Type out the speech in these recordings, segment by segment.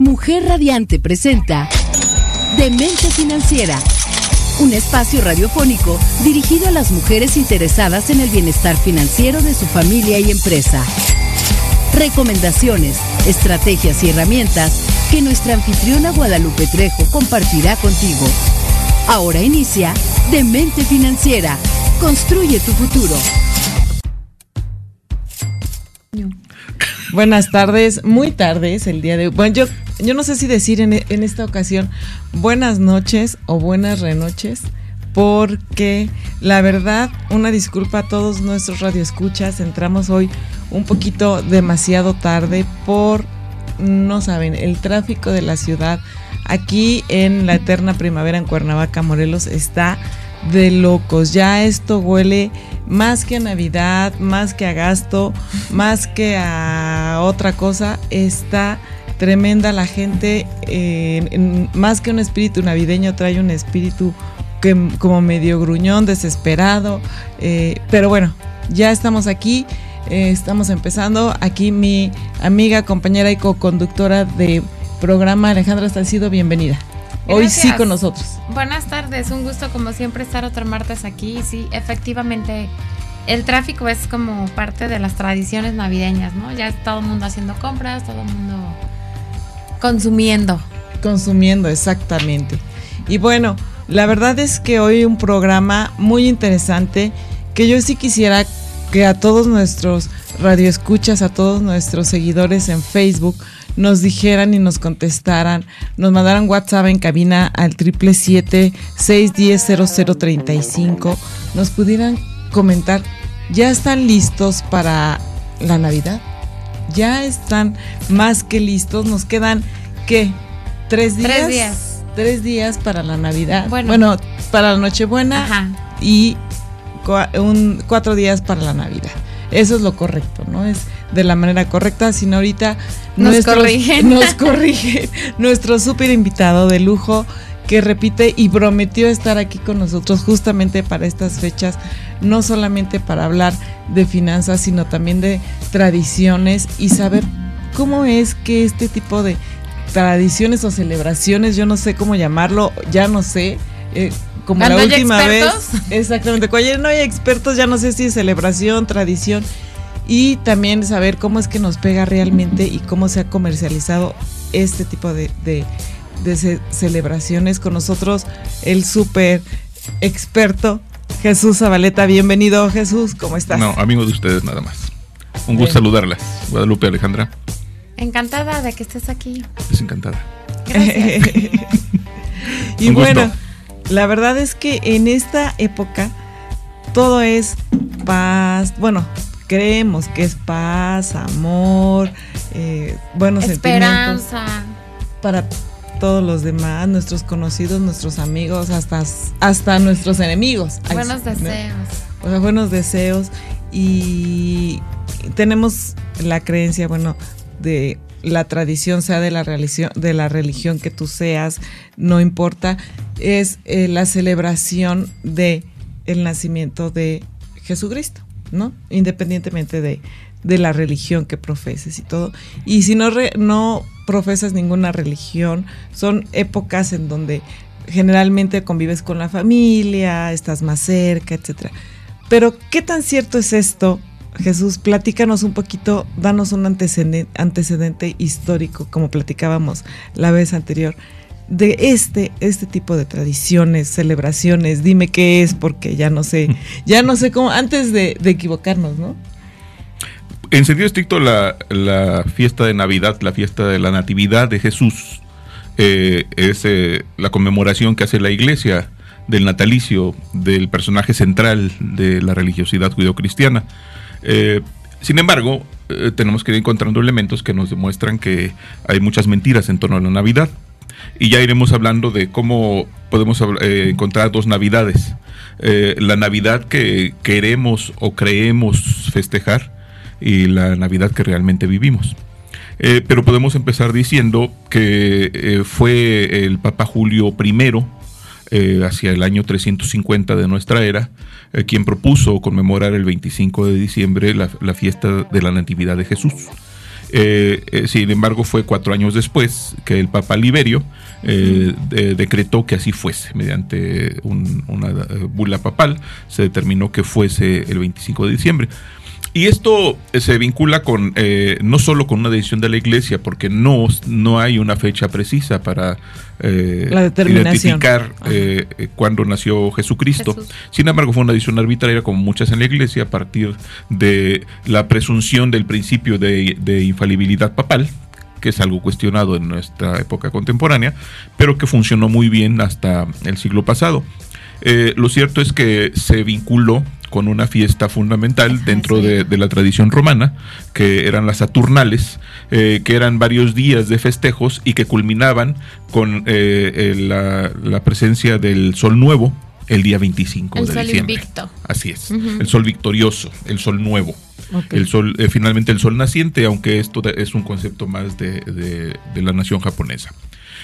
Mujer Radiante presenta Demente Financiera, un espacio radiofónico dirigido a las mujeres interesadas en el bienestar financiero de su familia y empresa. Recomendaciones, estrategias y herramientas que nuestra anfitriona Guadalupe Trejo compartirá contigo. Ahora inicia Demente Financiera. Construye tu futuro. Buenas tardes, muy tardes el día de hoy. Bueno, yo, yo no sé si decir en, esta ocasión buenas noches o buenas renoches, porque la verdad, una disculpa a todos nuestros radioescuchas, entramos hoy un poquito demasiado tarde por, no saben, el tráfico de la ciudad. Aquí en la eterna primavera en Cuernavaca, Morelos, está de locos. Ya esto huele más que a Navidad, más que a gasto, más que a otra cosa. Está tremenda la gente, eh, en- más que un espíritu navideño, trae un espíritu que, como medio gruñón, desesperado. eh, pero bueno, ya estamos aquí. eh, estamos empezando. Aquí mi amiga, compañera y co-conductora de programa, Alejandra Salcido, bienvenida. Hoy sí con nosotros. Buenas tardes, un gusto como siempre estar otro martes aquí. Sí, efectivamente, el tráfico es como parte de las tradiciones navideñas, ¿no? Ya todo el mundo haciendo compras, todo el mundo consumiendo. Consumiendo, exactamente. Y bueno, la verdad es que hoy un programa muy interesante que yo sí quisiera que a todos nuestros radioescuchas, a todos nuestros seguidores en Facebook, nos dijeran y nos contestaran, nos mandaran WhatsApp en cabina al 777-610-0035, nos pudieran comentar, ¿ya están listos para la Navidad? ¿Ya están más que listos? Nos quedan, ¿qué? ¿Tres días? Tres días. Tres días para la Navidad. Bueno. Bueno, para la Nochebuena Ajá. y cua- un, cuatro días para la Navidad. Eso es lo correcto, ¿no? Es de la manera correcta, sino ahorita Nos nuestros- corrigen. Nos corrige nuestro súper invitado de lujo que repite y prometió estar aquí con nosotros justamente para estas fechas, no solamente para hablar de finanzas, sino también de tradiciones y saber cómo es que este tipo de tradiciones o celebraciones, yo no sé cómo llamarlo, ya no sé, eh, como la última vez. expertos. Exactamente, cuando ya no hay expertos, ya no sé si es celebración, tradición y también saber cómo es que nos pega realmente y cómo se ha comercializado este tipo de, de- de ce- celebraciones. Con nosotros el súper experto Jesús Zabaleta. Bienvenido Jesús, ¿cómo estás? No, amigo de ustedes nada más. Un Bien. gusto saludarlas. Guadalupe Alejandra, Encantada de que estés aquí. es encantada. Gracias. y Un gusto. bueno, la verdad es que en esta época todo es paz. Bueno, creemos que es paz, amor, eh, buenos sentimientos Esperanza. para todos los demás, nuestros conocidos, nuestros amigos, hasta, hasta nuestros enemigos. Ay, Buenos ¿no? deseos. o sea, buenos deseos y tenemos la creencia, bueno, de la tradición, sea de la religión, de la religión que tú seas, no importa, es eh, la celebración de el nacimiento de Jesucristo, ¿no? Independientemente de, de la religión que profeses y todo. Y si no, re- no profesas ninguna religión, son épocas en donde generalmente convives con la familia, estás más cerca, etcétera. Pero, ¿qué tan cierto es esto? Jesús, platícanos un poquito, danos un antecedente, antecedente histórico, como platicábamos la vez anterior, de este, este tipo de tradiciones, celebraciones. Dime qué es, porque ya no sé, ya no sé cómo, antes de, de equivocarnos, ¿no? En sentido estricto, la, la fiesta de Navidad, la fiesta de la Natividad de Jesús, eh, es eh, la conmemoración que hace la iglesia del natalicio del personaje central de la religiosidad judeocristiana. Eh, sin embargo, eh, tenemos que ir encontrando elementos que nos demuestran que hay muchas mentiras en torno a la Navidad. Y ya iremos hablando de cómo podemos encontrar dos Navidades. La Navidad que queremos o creemos festejar y la Navidad que realmente vivimos. Eh, pero podemos empezar diciendo que eh, fue el Papa Julio I, eh, hacia el año 350 de nuestra era, quien propuso conmemorar el 25 de diciembre la, fiesta de la Natividad de Jesús. Sin embargo, fue cuatro años después que el Papa Liberio de- decretó que así fuese. Mediante un- una bula papal se determinó que fuese el 25 de diciembre. Y esto eh, se vincula con eh, no solo con una decisión de la Iglesia, porque no, no hay una fecha precisa para eh, identificar eh, eh, cuándo nació Jesucristo. Jesús. Sin embargo, fue una decisión arbitraria, como muchas en la Iglesia, a partir de la presunción del principio de, de infalibilidad papal, que es algo cuestionado en nuestra época contemporánea, pero que funcionó muy bien hasta el siglo pasado. Eh, lo cierto es que se vinculó con una fiesta fundamental dentro de, de la tradición romana, que eran las Saturnales, eh, que eran varios días de festejos y que culminaban con eh, eh, la, la presencia del Sol Nuevo el día 25 El de sol diciembre. invicto. Así es, el Sol victorioso, el Sol nuevo. El sol, eh, finalmente el sol naciente, aunque esto es un concepto más de, de- de la nación japonesa.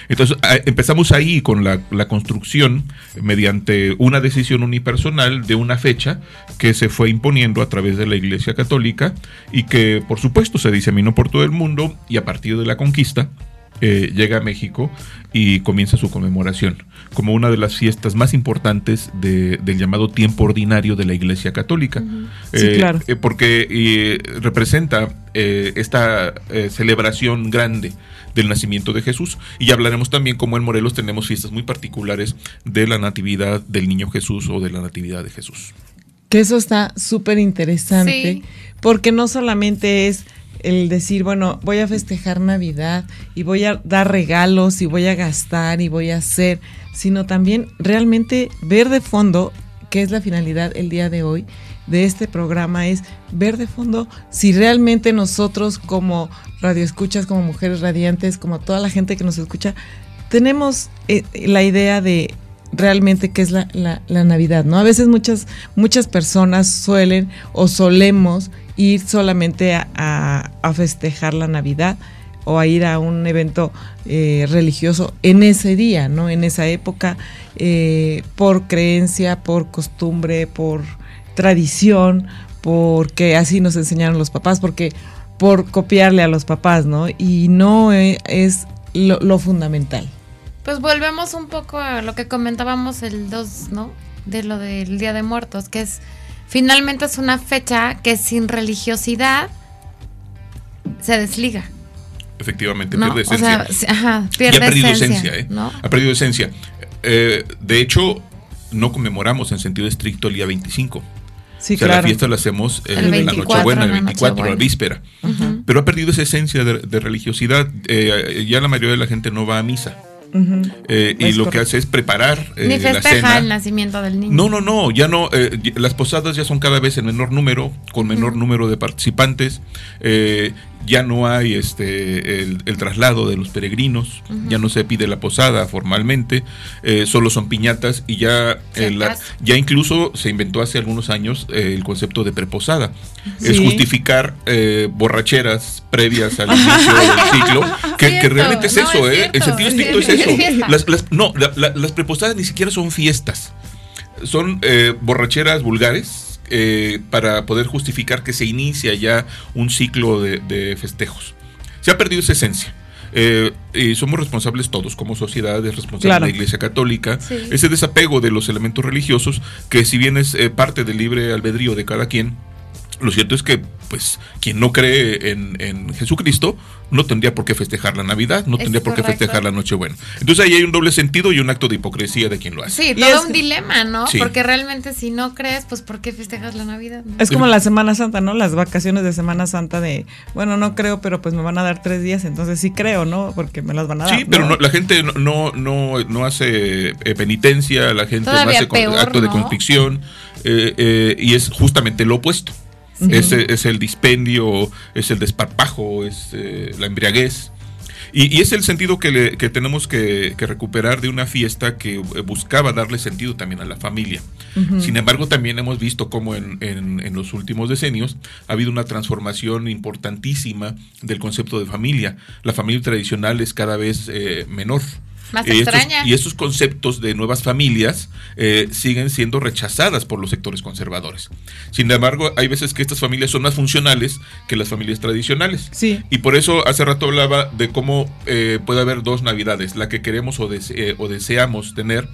Entonces empezamos ahí con la, la construcción mediante una decisión unipersonal de una fecha que se fue imponiendo a través de la Iglesia Católica y que por supuesto se diseminó por todo el mundo y a partir de la conquista eh, llega a México y comienza su conmemoración como una de las fiestas más importantes de- del llamado tiempo ordinario de la Iglesia Católica. Sí, Eh, claro. eh, porque eh, representa eh, esta eh, celebración grande del nacimiento de Jesús. Y ya hablaremos también cómo en Morelos tenemos fiestas muy particulares de la natividad del niño Jesús o de la natividad de Jesús. Que eso está súper interesante, Sí. porque no solamente es el decir, bueno, voy a festejar Navidad y voy a dar regalos y voy a gastar y voy a hacer, sino también realmente ver de fondo, que es la finalidad el día de hoy de este programa, es ver de fondo si realmente nosotros como radioescuchas, como mujeres radiantes, como toda la gente que nos escucha, tenemos eh, la idea de realmente qué es la, la- la Navidad, ¿no? A veces muchas, muchas personas suelen o solemos ir solamente a, a- festejar la Navidad o a ir a un evento eh, religioso en ese día, ¿no? En esa época, eh, por creencia, por costumbre, por tradición, porque así nos enseñaron los papás, porque por copiarle a los papás, ¿no? Y no eh, es lo, lo fundamental. Pues volvemos un poco a lo que comentábamos el 2, ¿no? De lo del Día de Muertos, que es finalmente es una fecha que sin religiosidad se desliga. Efectivamente, ¿no? pierde O sea, esencia. ajá, y pierde ha perdido esencia, esencia, ¿eh? ¿no? Ha perdido esencia. Eh, de hecho, no conmemoramos en sentido estricto el día 25. Sí, o sea, claro. la fiesta la hacemos eh, El la 24, Nochebuena, el la 24, la víspera. Pero ha perdido esa esencia de, de religiosidad. Eh, ya la mayoría de la gente no va a misa. Eh, y lo que hace es preparar eh, Ni la festeja cena. el nacimiento del niño. No, no, no, ya no. eh, las posadas ya son cada vez en menor número, con menor número de participantes. Ya no hay este el, el traslado de los peregrinos, ya no se pide la posada formalmente, eh, solo son piñatas y ya eh, la- ya incluso se inventó hace algunos años eh, el concepto de preposada. Es justificar eh, borracheras previas al inicio del ciclo, que, realmente es no, eso, es ¿eh? cierto, el sentido es estricto es eso. Las, las- no, la- la- las preposadas ni siquiera son fiestas. Son eh, borracheras vulgares eh, para poder justificar que se inicia ya un ciclo de, de festejos. Se ha perdido esa esencia. Eh, y somos responsables todos, como sociedad, es responsable Claro. la Iglesia Católica, Sí. ese desapego de los elementos religiosos, que si bien es eh, parte del libre albedrío de cada quien, lo cierto es que, pues, quien no cree en, en Jesucristo no tendría por qué festejar la Navidad, no Es tendría por qué correcto. festejar la Nochebuena. Entonces ahí hay un doble sentido y un acto de hipocresía de quien lo hace. Sí, todo es- un dilema, ¿no? Sí. Porque realmente si no crees, pues ¿por qué festejas la Navidad? no? Es como la Semana Santa, ¿no? Las vacaciones de Semana Santa de, bueno, no creo, pero pues me van a dar tres días, entonces sí creo, ¿no? Porque me las van a dar. Sí, pero no, la gente no, no, no, hace eh, penitencia, la gente no hace peor, acto de ¿no? constricción, eh, eh, y es justamente lo opuesto. Sí. Es, es el dispendio, es el desparpajo, es eh, la embriaguez. Y, y es el sentido que, le- que tenemos que, que recuperar de una fiesta que eh, buscaba darle sentido también a la familia. Sin embargo, también hemos visto cómo en, en- en los últimos decenios ha habido una transformación importantísima del concepto de familia. La familia tradicional es cada vez eh, menor. Más estos, extraña. y estos conceptos de nuevas familias eh, siguen siendo rechazadas por los sectores conservadores. Sin embargo, hay veces que estas familias son más funcionales que las familias tradicionales. Sí. Y por eso hace rato hablaba de cómo eh, puede haber dos navidades, la que queremos o, dese- eh, o deseamos tener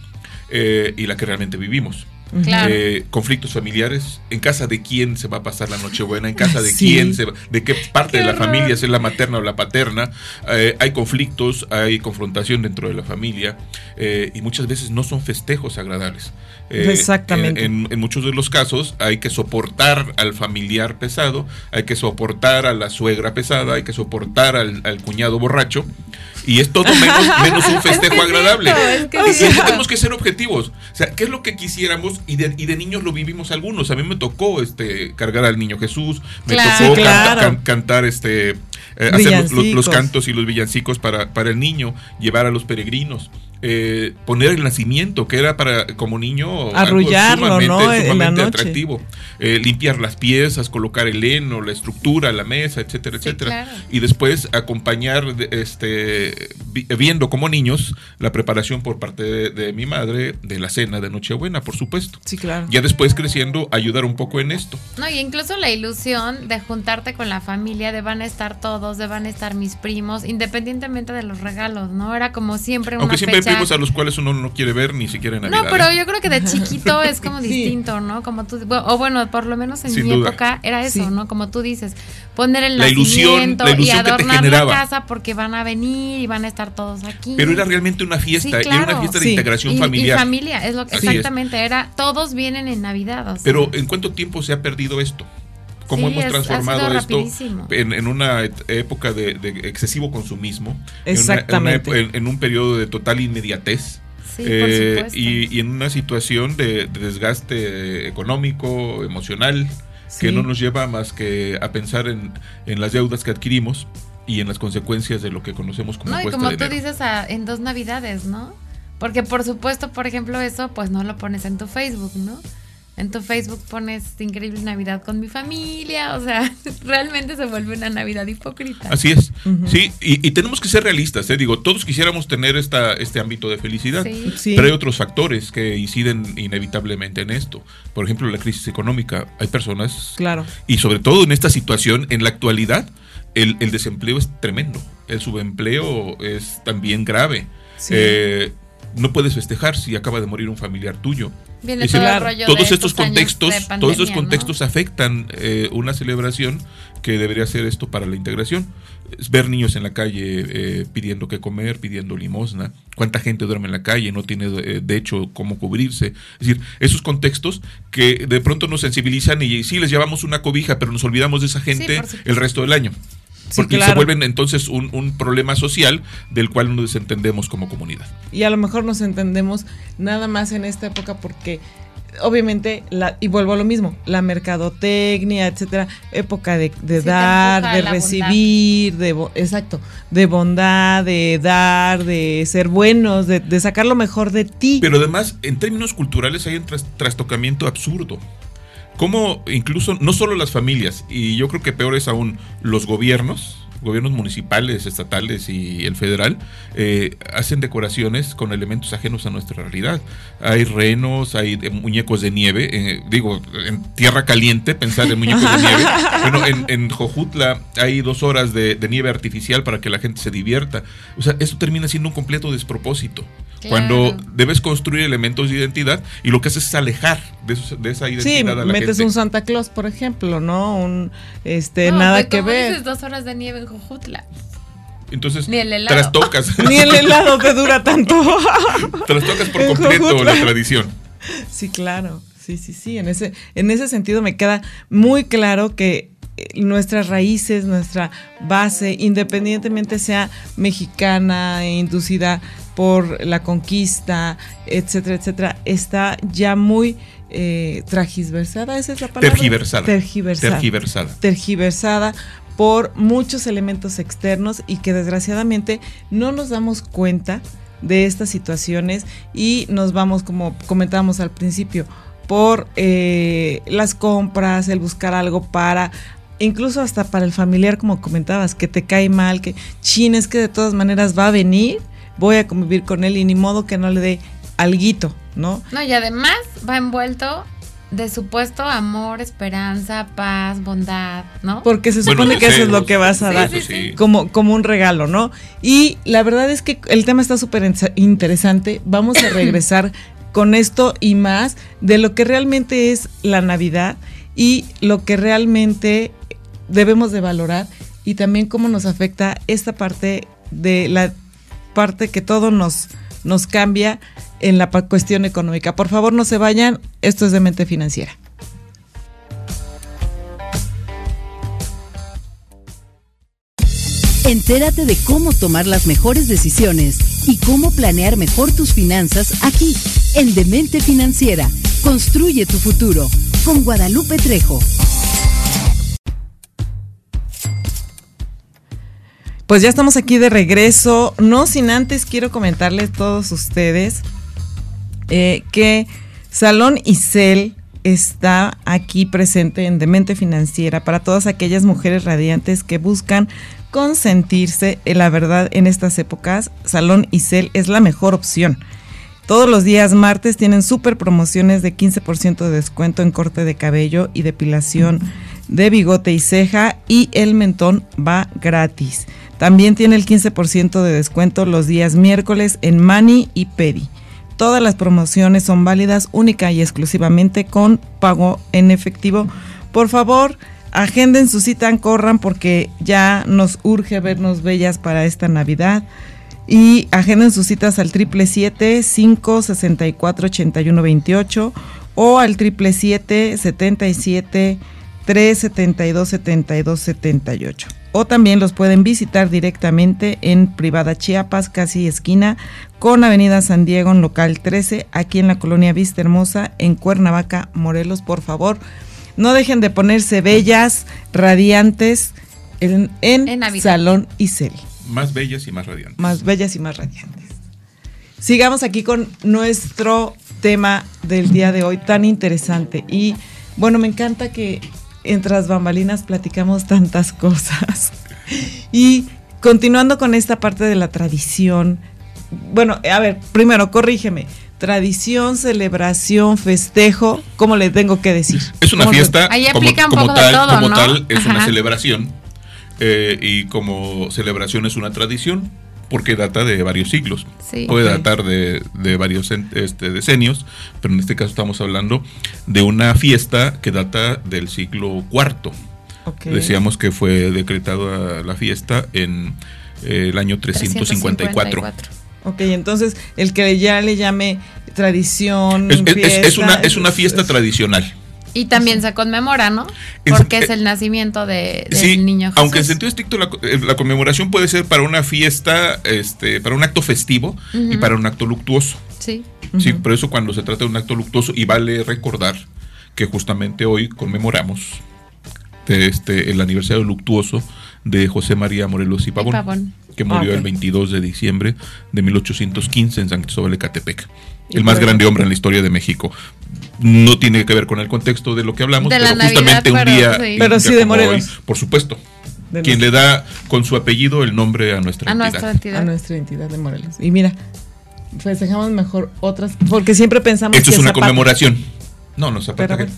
eh, y la que realmente vivimos. Claro. Eh, conflictos familiares, en casa de quién se va a pasar la Nochebuena, en casa de Sí. quién, se va- de qué parte Qué de la horror. familia, si es la materna o la paterna. Eh, hay conflictos, hay confrontación dentro de la familia eh, y muchas veces no son festejos agradables. Eh, Exactamente. En, en- en muchos de los casos hay que soportar al familiar pesado, hay que soportar a la suegra pesada, hay que soportar al, al cuñado borracho. Y es todo menos, menos un festejo Es que es agradable. es que tenemos que ser objetivos. O sea, ¿qué es lo que quisiéramos? Y de, y de niños lo vivimos algunos. A mí me tocó este cargar al niño Jesús, me Claro. tocó canta- can- cantar este eh, hacer los, los- cantos y los villancicos para, para el niño, llevar a los peregrinos. Eh, poner el nacimiento, que era para como niño algo Arrullarlo, sumamente, ¿no? En la sumamente noche. atractivo. Eh, limpiar las piezas, colocar el heno, la estructura, la mesa, etcétera, Sí, etcétera. claro. Y después acompañar de- este vi- viendo como niños la preparación por parte de, de mi madre de la cena de Nochebuena, por supuesto. Sí, claro. Ya después creciendo ayudar un poco en esto. No, y incluso la ilusión de juntarte con la familia, de van a estar todos, de van a estar mis primos, independientemente de los regalos, ¿no? Era como siempre una Aunque siempre fecha. Primos a los cuales uno no quiere ver ni siquiera en Navidad. No, pero ¿eh? yo creo que de chiquito es como Sí. distinto, ¿no? Como tú, o bueno, por lo menos en Sin mi duda. época era eso, Sí. ¿no? Como tú dices, poner el La ilusión- nacimiento la ilusión y que te adornar la generaba. casa porque van a venir y van a estar todos aquí. Pero era realmente una fiesta, Sí, y era una fiesta de Sí. integración y, y familiar. familia, es lo que Así es. exactamente era. Todos vienen en Navidad. o sea. Pero ¿en cuánto tiempo se ha perdido esto? ¿Cómo Sí, hemos es- transformado esto en, en una época de, de excesivo consumismo? en una- Exactamente. En, una ep- en- en un periodo de total inmediatez. Sí, eh, por y, y en una situación de, de desgaste económico, emocional, que no nos lleva más que a pensar en, en las deudas que adquirimos y en las consecuencias de lo que conocemos como No, y cuesta como de tú enero. dices, a- en dos navidades, ¿no? Porque por supuesto, por ejemplo, eso pues no lo pones en tu Facebook, ¿no? En tu Facebook pones increíble Navidad con mi familia, o sea, realmente se vuelve una Navidad hipócrita. Así es. Sí, y, y tenemos que ser realistas, ¿eh? Digo, todos quisiéramos tener esta, este ámbito de felicidad. Sí. Sí. Pero hay otros factores que inciden inevitablemente en esto. Por ejemplo, la crisis económica. Hay personas, Claro. y sobre todo en esta situación, en la actualidad, el, el desempleo es tremendo. El subempleo es también grave. Sí. Eh, no puedes festejar si acaba de morir un familiar tuyo. Viene Es todo el rollo todos de estos contextos, de pandemia, todos estos ¿no? contextos afectan eh, una celebración que debería ser esto para la integración. Es ver niños en la calle eh, pidiendo que comer, pidiendo limosna. Cuánta gente duerme en la calle, no tiene eh, de hecho cómo cubrirse. Es decir, esos contextos que de pronto nos sensibilizan y sí les llevamos una cobija, pero nos olvidamos de esa gente el resto del año. Sí, Porque se vuelven entonces un, un problema social del cual nos desentendemos como comunidad. Y a lo mejor nos entendemos nada más en esta época porque obviamente la y vuelvo a lo mismo, la mercadotecnia, etcétera, época de, de Sí, te dar, de recibir, de bo- exacto, de bondad, de dar, de ser buenos, de, de sacar lo mejor de ti. Pero además, en términos culturales hay un tras- trastocamiento absurdo. Como incluso, no solo las familias, y yo creo que peor es aún los gobiernos, gobiernos municipales, estatales y el federal, eh, hacen decoraciones con elementos ajenos a nuestra realidad. Hay renos, hay de- muñecos de nieve, eh, digo, en tierra caliente, pensar en muñecos de nieve. Bueno, en, en Jojutla hay dos horas de, de nieve artificial para que la gente se divierta. O sea, eso termina siendo un completo despropósito. Cuando Claro. debes construir elementos de identidad y lo que haces es alejar de, esos- de esa Sí, identidad a la metes gente. un Santa Claus, por ejemplo, ¿no? Un este No, nada pues, que como ver. dices, dos horas de nieve en Jojutla. Entonces, Ni el helado. trastocas, Ni el helado te dura tanto. trastocas por completo Jojutla. la tradición. Sí, claro. Sí, sí, sí. En ese, en ese sentido me queda muy claro que eh, nuestras raíces, nuestra base, independientemente sea mexicana e inducida por la conquista, etcétera, etcétera, está ya muy eh, tragiversada, esa es la palabra. Tergiversada. Tergiversada. Tergiversada. tergiversada por muchos elementos externos y que desgraciadamente no nos damos cuenta de estas situaciones y nos vamos, como comentábamos al principio, por eh, las compras, el buscar algo para, incluso hasta para el familiar, como comentabas, que te cae mal, que chin, es que de todas maneras va a venir, voy a convivir con él y ni modo que no le dé alguito, ¿no? No, y además va envuelto de supuesto amor, esperanza, paz, bondad, ¿no? Porque se Bueno, supone que eso es lo deseos. que vas a Sí, dar sí, sí. como, como un regalo, ¿no? Y la verdad es que el tema está súper interesante. Vamos a regresar con esto y más de lo que realmente es la Navidad y lo que realmente debemos de valorar y también cómo nos afecta esta parte de la parte que todo nos, nos cambia en la cuestión económica. Por favor, no se vayan. Esto es de mente financiera. Entérate de cómo tomar las mejores decisiones y cómo planear mejor tus finanzas aquí, en Demente Financiera. Construye tu futuro con Guadalupe Trejo. Pues ya estamos aquí de regreso. No sin antes quiero comentarles a todos ustedes eh, que Salón Isel está aquí presente en Demente Financiera para todas aquellas mujeres radiantes que buscan consentirse. La verdad, en estas épocas, Salón Isel es la mejor opción. Todos los días martes tienen super promociones de 15% de descuento en corte de cabello y depilación de bigote y ceja y el mentón va gratis. También tiene el 15% de descuento los días miércoles en Mani y Pedi. Todas las promociones son válidas única y exclusivamente con pago en efectivo. Por favor, agenden su cita, corran porque ya nos urge vernos bellas para esta Navidad. Y agenden sus citas al 777-564-8128 o al 777-372-7278. O también los pueden visitar directamente en Privada Chiapas, casi esquina, con Avenida San Diego, en local 13, aquí en la colonia Vista Hermosa, en Cuernavaca, Morelos. Por favor, no dejen de ponerse bellas, radiantes en, en En. Salón Isel Más bellas y más radiantes. más bellas y más radiantes. Sigamos aquí con nuestro tema del día de hoy tan interesante. Y bueno, me encanta que entre las bambalinas platicamos tantas cosas. Y continuando con esta parte de la tradición, bueno, a ver, primero, corrígeme. Tradición, celebración, festejo, ¿cómo le tengo que decir? Es una ¿Cómo le- fiesta, Ahí como, un como poco de tal, todo, como ¿no? tal, es una celebración. eh, y como celebración es una tradición, porque data de varios siglos. Sí. Puede datar de, de varios este, decenios, pero en este caso estamos hablando de una fiesta que data del siglo IV. Decíamos que fue decretada la fiesta en eh, el año 354. 354. Ok, entonces el que ya le llame tradición. Es, es- es- es una, es una fiesta es- tradicional. Y también se conmemora, ¿no? Porque es el nacimiento de, del Sí, niño Jesús. aunque en sentido estricto la, eh, la conmemoración puede ser para una fiesta, este, para un acto festivo y para un acto luctuoso. Sí. Sí, Ujú. por eso cuando se trata de un acto luctuoso y vale recordar que justamente hoy conmemoramos de este el aniversario luctuoso de José María Morelos y Pavón, Pavón. que murió Ah, el 22 de diciembre de 1815 en San Cristóbal de Catepec. El más grande hombre en la historia de México. No tiene que ver con el contexto de lo que hablamos, De la pero justamente Navidad, un pero día, sí. un Pero sí de Morelos. hoy, por supuesto. de Quien nuestra- le da con su apellido el nombre a nuestra A entidad. nuestra entidad. a nuestra entidad de Morelos. Y mira, festejamos mejor otras, porque siempre pensamos Esto que es una Zapata- conmemoración. No, no, Zapata. Pero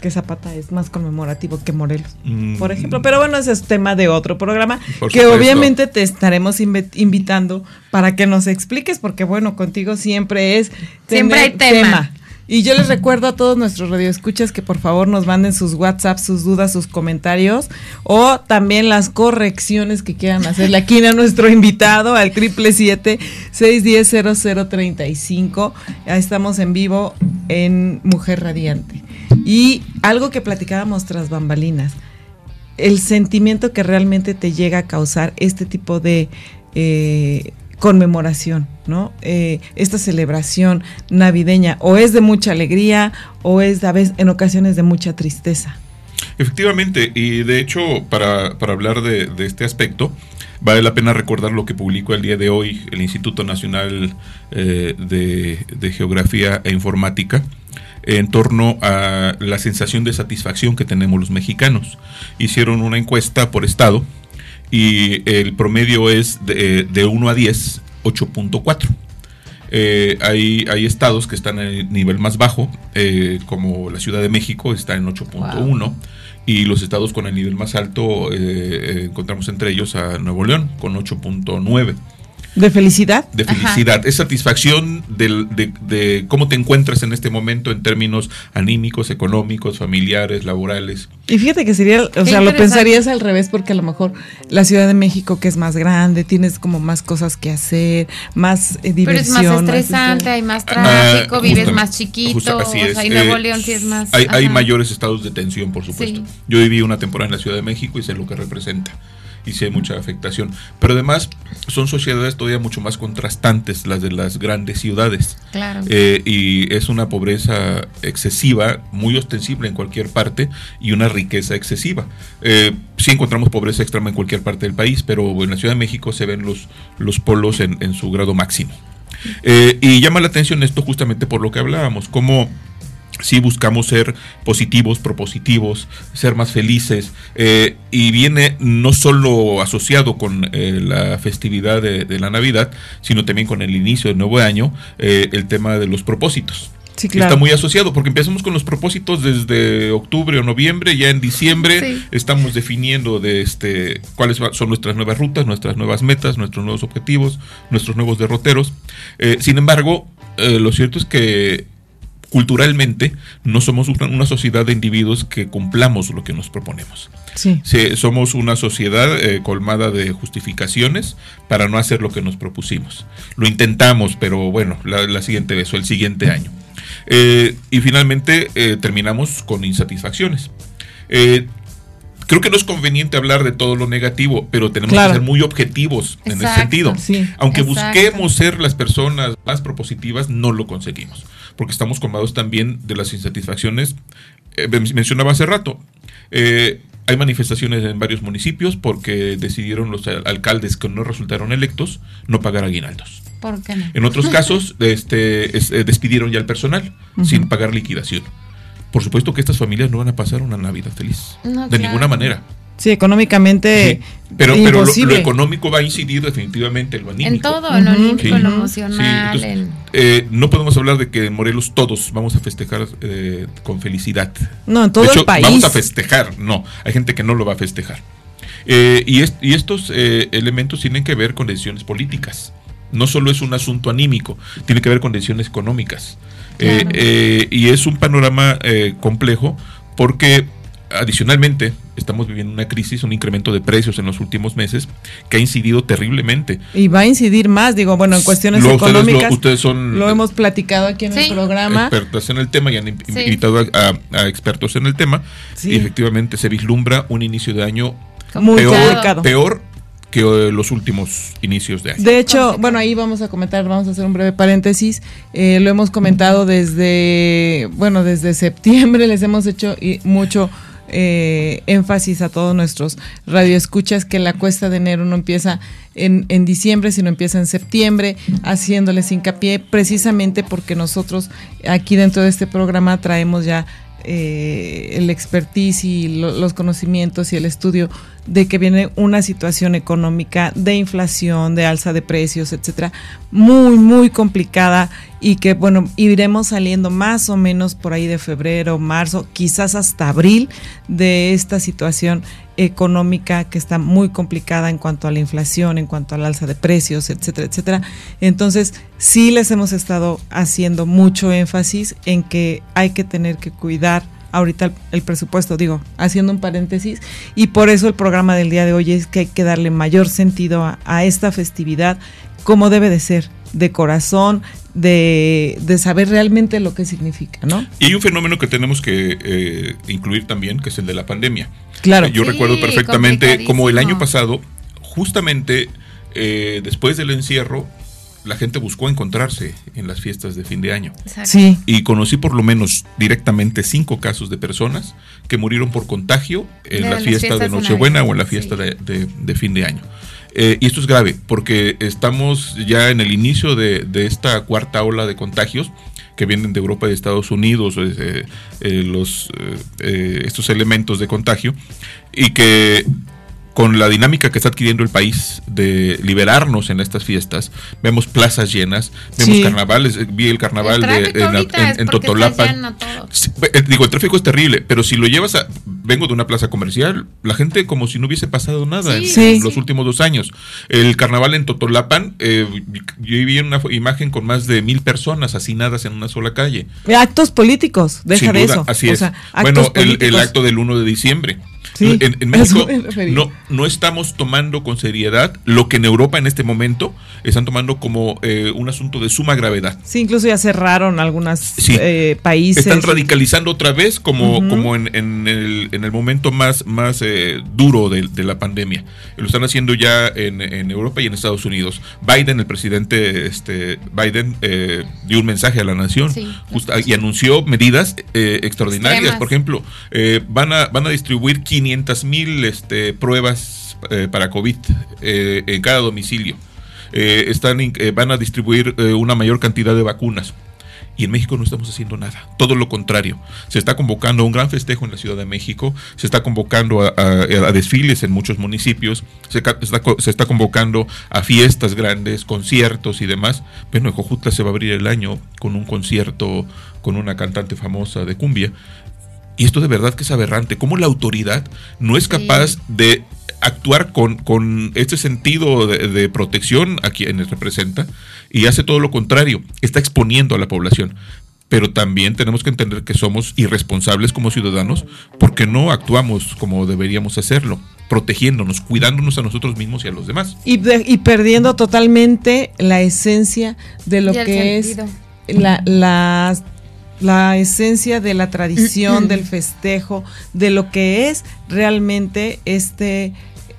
que Zapata es más conmemorativo que Morelos, Mm. por ejemplo. Pero bueno, ese es tema de otro programa Por que supuesto. obviamente te estaremos invi- invitando para que nos expliques, porque bueno, contigo siempre es Siempre hay tema. Y yo les recuerdo a todos nuestros radioescuchas que por favor nos manden sus WhatsApp, sus dudas, sus comentarios o también las correcciones que quieran hacerle aquí a nuestro invitado al triple siete seis diez Estamos en vivo en Mujer Radiante. Y algo que platicábamos tras bambalinas, el sentimiento que realmente te llega a causar este tipo de eh, conmemoración, ¿no? Eh, esta celebración navideña, o es de mucha alegría, o es a veces en ocasiones de mucha tristeza. Efectivamente, y de hecho, para, hablar de, este aspecto, vale la pena recordar lo que publicó el día de hoy el Instituto Nacional eh, de Geografía e Informática en torno a la sensación de satisfacción que tenemos los mexicanos. Hicieron una encuesta por estado y el promedio es de, de 1 a 10 8.4. Eh, hay, hay estados que están en el nivel más bajo, eh, como la Ciudad de México está en 8.1, y los estados con el nivel más alto eh, encontramos entre ellos a Nuevo León con 8.9. ¿De felicidad? De felicidad. Es satisfacción de, cómo te encuentras en este momento en términos anímicos, económicos, familiares, laborales. Y fíjate que sería, o sea, lo pensarías al revés porque a lo mejor la Ciudad de México que es más grande, tienes como más cosas que hacer, más eh, diversión. Pero es más estresante, hay más ah, tráfico, vives más chiquito, o sea, y Nuevo eh, León sí es más... Hay, mayores estados de tensión, por supuesto. Yo viví una temporada en la Ciudad de México y sé lo que representa y si hay mucha afectación. Pero además son sociedades todavía mucho más contrastantes, las de las grandes ciudades. Claro. Eh, y es una pobreza excesiva, muy ostensible en cualquier parte, y una riqueza excesiva. Eh, sí encontramos pobreza extrema en cualquier parte del país, pero en la Ciudad de México se ven los, los polos en, en su grado máximo. Eh, y llama la atención esto justamente por lo que hablábamos, como si buscamos ser positivos, propositivos, ser más felices. Eh, y viene no solo asociado con eh, la festividad de, la Navidad, sino también con el inicio del nuevo año, eh, el tema de los propósitos. Sí, claro. Está muy asociado porque empezamos con los propósitos desde octubre o noviembre, ya en diciembre estamos definiendo de este cuáles son nuestras nuevas rutas, nuestras nuevas metas, nuestros nuevos objetivos, nuestros nuevos derroteros. sin embargo, lo cierto es que culturalmente no somos una, sociedad de individuos que cumplamos lo que nos proponemos. Sí. somos una sociedad eh, colmada de justificaciones para no hacer lo que nos propusimos. Lo intentamos, pero bueno, la, siguiente vez o el siguiente año. Eh, y finalmente eh, terminamos con insatisfacciones. creo que no es conveniente hablar de todo lo negativo, pero tenemos que ser muy objetivos en ese sentido. Aunque busquemos ser las personas más propositivas, no lo conseguimos porque estamos colmados también de las insatisfacciones. Eh, mencionaba hace rato, eh, hay manifestaciones en varios municipios porque decidieron los alcaldes que no resultaron electos no pagar aguinaldos. ¿Por qué no? En otros casos, este, eh, despidieron ya al personal sin pagar liquidación. Por supuesto que estas familias no van a pasar una Navidad feliz. de ninguna manera. Sí, económicamente. Pero, pero lo, económico va a incidir definitivamente en lo anímico. En todo, en lo anímico, en lo emocional. Eh, no podemos hablar de que en Morelos todos vamos a festejar eh, con felicidad. No, en todo el país. Vamos a festejar, no. Hay gente que no lo va a festejar. Eh, y, y, estos elementos tienen que ver con decisiones políticas. No solo es un asunto anímico, tiene que ver con decisiones económicas. y es un panorama complejo porque adicionalmente, estamos viviendo una crisis, un incremento de precios en los últimos meses que ha incidido terriblemente. Y va a incidir más, digo, bueno, en cuestiones económicas. Ustedes, son, lo hemos platicado aquí en el programa. Expertas en el tema y han invitado a, expertos en el tema. Y efectivamente se vislumbra un inicio de año Muy peor, peor que eh, los últimos inicios de año. De hecho, bueno, ahí vamos a comentar, vamos a hacer un breve paréntesis. Eh, lo hemos comentado desde, bueno, desde septiembre les hemos hecho mucho eh, énfasis a todos nuestros radioescuchas que la cuesta de enero no empieza en, diciembre, sino empieza en septiembre, haciéndoles hincapié precisamente porque nosotros aquí dentro de este programa traemos ya eh, el expertise y los conocimientos y el estudio de que viene una situación económica de inflación, de alza de precios, etcétera, muy, muy complicada y que, bueno, iremos saliendo más o menos por ahí de febrero, marzo, quizás hasta abril de esta situación económica que está muy complicada en cuanto a la inflación, en cuanto al alza de precios, etcétera, etcétera. Entonces, sí les hemos estado haciendo mucho énfasis en que hay que tener que cuidar ahorita el, presupuesto, digo, haciendo un paréntesis, y por eso el programa del día de hoy es que hay que darle mayor sentido a, esta festividad como debe de ser, de corazón, de, saber realmente lo que significa, ¿no? Y hay un fenómeno que tenemos que eh, incluir también, que es el de la pandemia. Claro. Yo recuerdo perfectamente como el año pasado, justamente eh, después del encierro, la gente buscó encontrarse en las fiestas de fin de año. Sí. Y conocí por lo menos directamente cinco casos de personas que murieron por contagio en la fiesta de Nochebuena o en la fiesta de, fin de año. Eh, y esto es grave porque estamos ya en el inicio de, esta cuarta ola de contagios que vienen de Europa y de Estados Unidos, eh, eh, los, estos elementos de contagio, y que con la dinámica que está adquiriendo el país de liberarnos en estas fiestas, vemos plazas llenas, vemos carnavales, eh, vi el carnaval de, en, en, Totolapan. Eh, digo, el tráfico es terrible, pero si lo llevas a, vengo de una plaza comercial, la gente como si no hubiese pasado nada en, los últimos dos años. El carnaval en Totolapan, eh, yo vi una imagen con más de mil personas hacinadas en una sola calle. Actos políticos, deja de eso. Así es. bueno, el, acto del 1 de diciembre. En, México no, no estamos tomando con seriedad lo que en Europa en este momento están tomando como eh, un asunto de suma gravedad. Sí, incluso ya cerraron algunos eh, países. Están radicalizando otra vez como, como en, el, en, el, momento más, más eh, duro de, la pandemia. Lo están haciendo ya en, Europa y en Estados Unidos. Biden, el presidente este, Biden, dio un mensaje a la nación y anunció medidas extraordinarias. Por ejemplo, van, a, van a distribuir 500 mil este, pruebas para COVID en cada domicilio. Eh, están, eh, van a distribuir eh, una mayor cantidad de vacunas. Y en México no estamos haciendo nada, todo lo contrario. Se está convocando a un gran festejo en la Ciudad de México, se está convocando a, desfiles en muchos municipios, se está, se está, convocando a fiestas grandes, conciertos y demás. Bueno, en Jojutla se va a abrir el año con un concierto con una cantante famosa de cumbia. Y esto de verdad que es aberrante. ¿Cómo la autoridad no es capaz de actuar con, con este sentido de, protección a quienes representa y hace todo lo contrario, está exponiendo a la población. Pero también tenemos que entender que somos irresponsables como ciudadanos porque no actuamos como deberíamos hacerlo, protegiéndonos, cuidándonos a nosotros mismos y a los demás. Y, y perdiendo totalmente la esencia de lo que es la, la, la esencia de la tradición, del festejo, de lo que es realmente este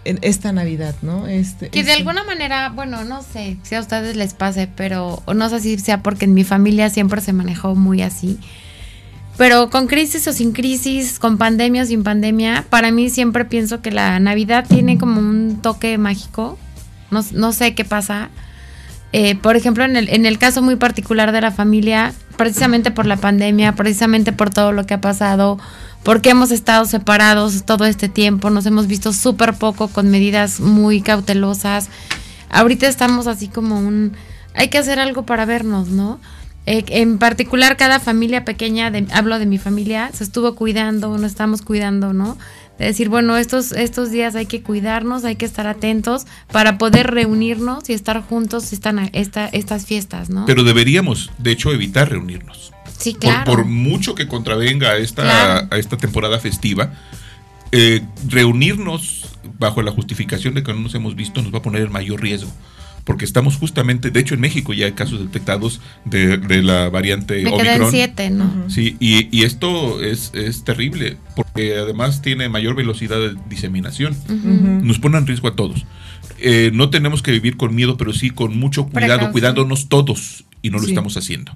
esta Navidad, ¿no? Este, que de alguna manera, bueno, no sé si a ustedes les pase, pero no sé si sea porque en mi familia siempre se manejó muy así. Pero con crisis o sin crisis, con pandemia o sin pandemia, para mí siempre pienso que la Navidad tiene como un toque mágico. No, no sé qué pasa. Eh, por ejemplo, en el, en el caso muy particular de la familia, precisamente por la pandemia, precisamente por todo lo que ha pasado, porque hemos estado separados todo este tiempo, nos hemos visto súper poco con medidas muy cautelosas. Ahorita estamos así como un... Hay que hacer algo para vernos, ¿no? Eh, en particular, cada familia pequeña, hablo de mi familia, se estuvo cuidando, nos estamos cuidando, ¿no? De decir, bueno, estos, estos días hay que cuidarnos, hay que estar atentos para poder reunirnos y estar juntos están esta, estas fiestas, ¿no? Pero deberíamos, de hecho, evitar reunirnos. Por, mucho que contravenga a esta, a esta temporada festiva, eh, reunirnos bajo la justificación de que no nos hemos visto nos va a poner en mayor riesgo. Porque estamos justamente, de hecho en México ya hay casos detectados de, la variante Me Omicron. siete, ¿no? Sí, y, esto es, terrible, porque además tiene mayor velocidad de diseminación. Nos pone en riesgo a todos. Eh, no tenemos que vivir con miedo, pero sí con mucho cuidado, cuidándonos todos, y no lo estamos haciendo.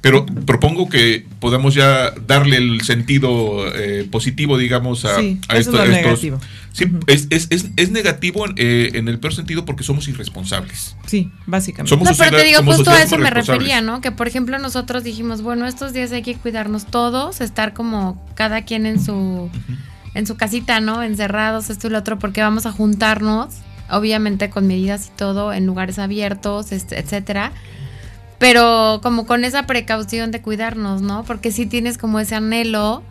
Pero propongo que podamos ya darle el sentido eh, positivo, digamos, a, esto, es negativo. Sí, es, negativo eh, en el peor sentido porque somos irresponsables. Sí, básicamente. Somos no, pero te digo, justo a eso me refería, ¿no? Que por ejemplo nosotros dijimos, bueno, estos días hay que cuidarnos todos, estar como cada quien en su, en su casita, ¿no? Encerrados, esto y lo otro, porque vamos a juntarnos, obviamente con medidas y todo, en lugares abiertos, etcétera pero como con esa precaución de cuidarnos, ¿no? Porque si tienes como ese anhelo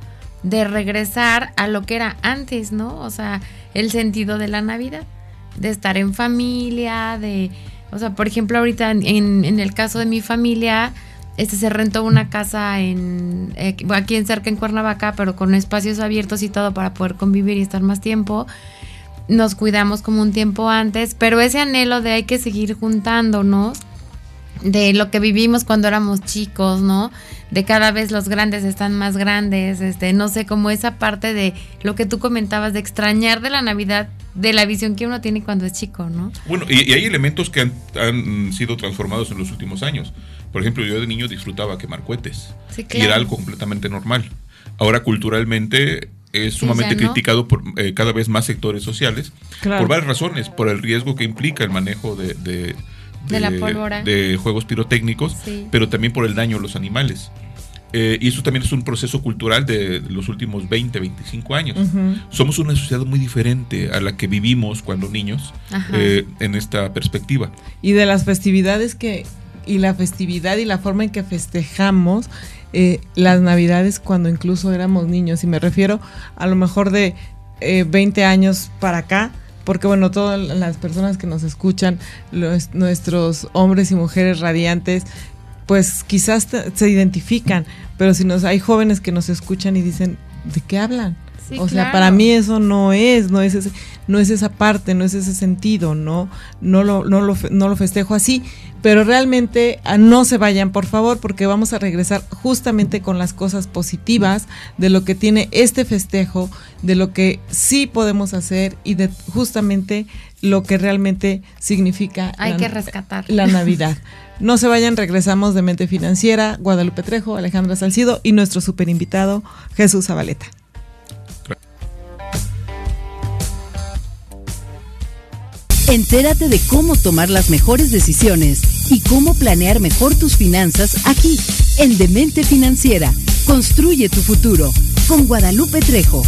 de regresar a lo que era antes, ¿no? O sea, el sentido de la Navidad, de estar en familia, de, o sea, por ejemplo, ahorita en, en el caso de mi familia, este se rentó una casa en eh, aquí en cerca en Cuernavaca, pero con espacios abiertos y todo para poder convivir y estar más tiempo. Nos cuidamos como un tiempo antes, pero ese anhelo de hay que seguir juntándonos de lo que vivimos cuando éramos chicos, ¿no? De cada vez los grandes están más grandes, este, no sé, como esa parte de lo que tú comentabas de extrañar de la Navidad, de la visión que uno tiene cuando es chico, ¿no? Bueno, y, hay elementos que han, sido transformados en los últimos años. Por ejemplo, yo de niño disfrutaba quemar cohetes y era algo completamente normal. Ahora culturalmente es sumamente criticado por eh, cada vez más sectores sociales por varias razones, por el riesgo que implica el manejo de de, la pólvora. de juegos pirotécnicos, pero también por el daño a los animales. Eh, y eso también es un proceso cultural de los últimos 20, 25 años. Somos una sociedad muy diferente a la que vivimos cuando niños eh, en esta perspectiva. y de las festividades que y la festividad y la forma en que festejamos eh, las navidades cuando incluso éramos niños y me refiero a lo mejor de eh, 20 años para acá porque bueno todas las personas que nos escuchan nuestros hombres y mujeres radiantes pues quizás se identifican pero si nos hay jóvenes que nos escuchan y dicen de qué hablan Sí, o sea, claro. para mí eso no es, no es ese, no es esa parte, no es ese sentido, no, no lo, no lo, no lo festejo así. Pero realmente ah, no se vayan, por favor, porque vamos a regresar justamente con las cosas positivas de lo que tiene este festejo, de lo que sí podemos hacer y de justamente lo que realmente significa Hay la- que rescatar. la Navidad. No se vayan, regresamos de Mente Financiera, Guadalupe Trejo, Alejandra Salcido y nuestro super invitado, Jesús Zabaleta. Entérate de cómo tomar las mejores decisiones y cómo planear mejor tus finanzas aquí, en Demente Financiera. Construye tu futuro con Guadalupe Trejo.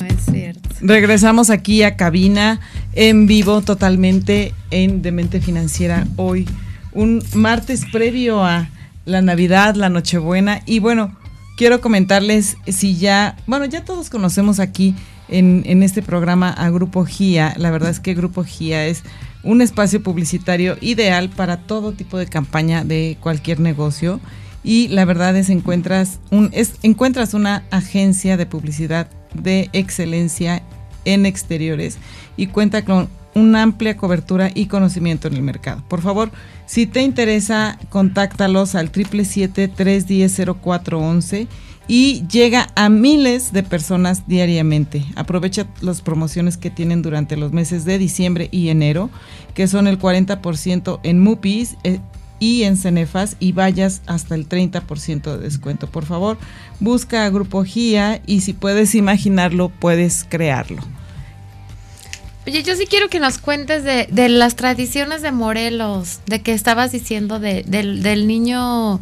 No es cierto. Regresamos aquí a cabina en vivo totalmente en Demente Financiera hoy, un martes previo a la Navidad, la Nochebuena y bueno, quiero comentarles si ya, bueno, ya todos conocemos aquí en, este programa a Grupo GIA, la verdad es que Grupo GIA es un espacio publicitario ideal para todo tipo de campaña de cualquier negocio y la verdad es encuentras un encuentras una agencia de publicidad de excelencia en exteriores y cuenta con una amplia cobertura y conocimiento en el mercado. Por favor, si te interesa, contáctalos al 777-310-0411 y llega a miles de personas diariamente. Aprovecha las promociones que tienen durante los meses de diciembre y enero, que son el 40% en MUPIs eh, y en Cenefas y vayas hasta el 30% de descuento. Por favor, busca a Grupo GIA y si puedes imaginarlo, puedes crearlo. Oye, yo sí quiero que nos cuentes de, las tradiciones de Morelos, de que estabas diciendo de, del niño,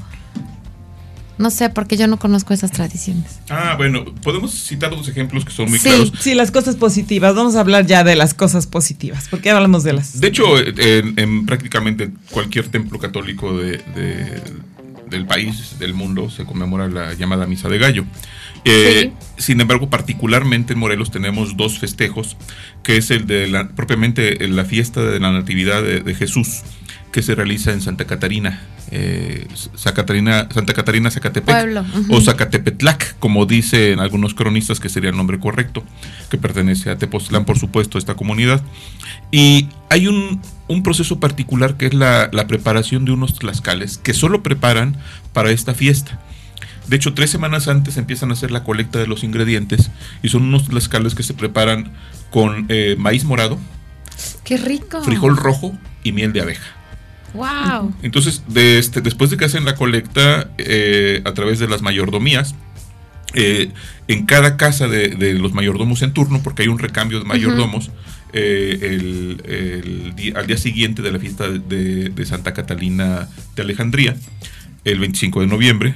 no sé, porque yo no conozco esas tradiciones. Ah, bueno, podemos citar dos ejemplos que son muy Sí. claros. Sí, las cosas positivas. Vamos a hablar ya de las cosas positivas, porque ya hablamos de las. De hecho, en, en prácticamente cualquier templo católico de, de- del país, del mundo, se conmemora la llamada Misa de Gallo. Eh, Sin embargo, particularmente en Morelos tenemos dos festejos, que es el de la, propiamente la fiesta de la Natividad de, de Jesús, que se realiza en Santa Catarina, eh, Sa- Catarina Santa Catarina Zacatepec, Pueblo, o Zacatepetlac, como dicen algunos cronistas que sería el nombre correcto, que pertenece a Tepoztlán, por supuesto, esta comunidad. Y hay un, un proceso particular que es la, la preparación de unos tlaxcales que solo preparan para esta fiesta. De hecho, tres semanas antes empiezan a hacer la colecta de los ingredientes y son unos tlaxcales que se preparan con eh, maíz morado, ¡Qué rico! frijol rojo y miel de abeja. ¡Wow! Entonces, de este, después de que hacen la colecta eh, a través de las mayordomías, eh, en cada casa de, de los mayordomos en turno, porque hay un recambio de mayordomos, eh, el- al día siguiente de la fiesta de, de Santa Catalina de Alejandría, el 25 de noviembre,